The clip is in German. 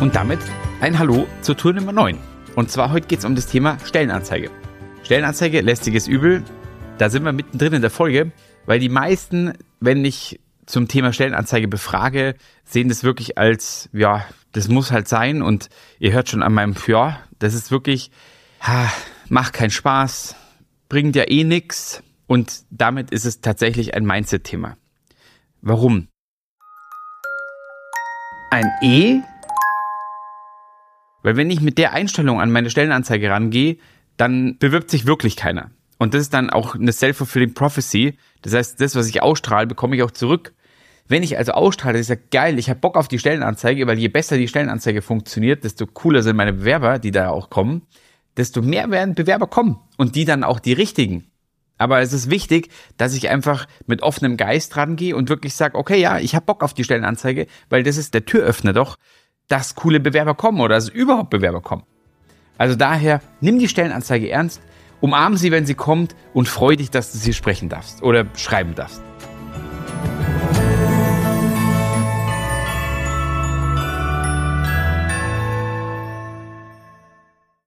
Und damit ein Hallo zur Tour Nummer 9. Und zwar heute geht es um das Thema Stellenanzeige. Stellenanzeige, lästiges Übel. Da sind wir mittendrin in der Folge, weil die meisten, wenn ich zum Thema Stellenanzeige befrage, sehen das wirklich als, ja, das muss halt sein. Und ihr hört schon an meinem, ja, das ist wirklich, ha, macht keinen Spaß, bringt ja eh nix. Und damit ist es tatsächlich ein Mindset-Thema. Warum? Ein E weil wenn ich mit der Einstellung an meine Stellenanzeige rangehe, dann bewirbt sich wirklich keiner. Und das ist dann auch eine self-fulfilling prophecy. Das heißt, das, was ich ausstrahle, bekomme ich auch zurück. Wenn ich also ausstrahle, ist ja geil, ich habe Bock auf die Stellenanzeige, weil je besser die Stellenanzeige funktioniert, desto cooler sind meine Bewerber, die da auch kommen, desto mehr werden Bewerber kommen und die dann auch die richtigen. Aber es ist wichtig, dass ich einfach mit offenem Geist rangehe und wirklich sage, okay, ja, ich habe Bock auf die Stellenanzeige, weil das ist der Türöffner doch dass coole Bewerber kommen oder dass überhaupt Bewerber kommen. Also daher, nimm die Stellenanzeige ernst, umarm sie, wenn sie kommt und freu dich, dass du sie sprechen darfst oder schreiben darfst.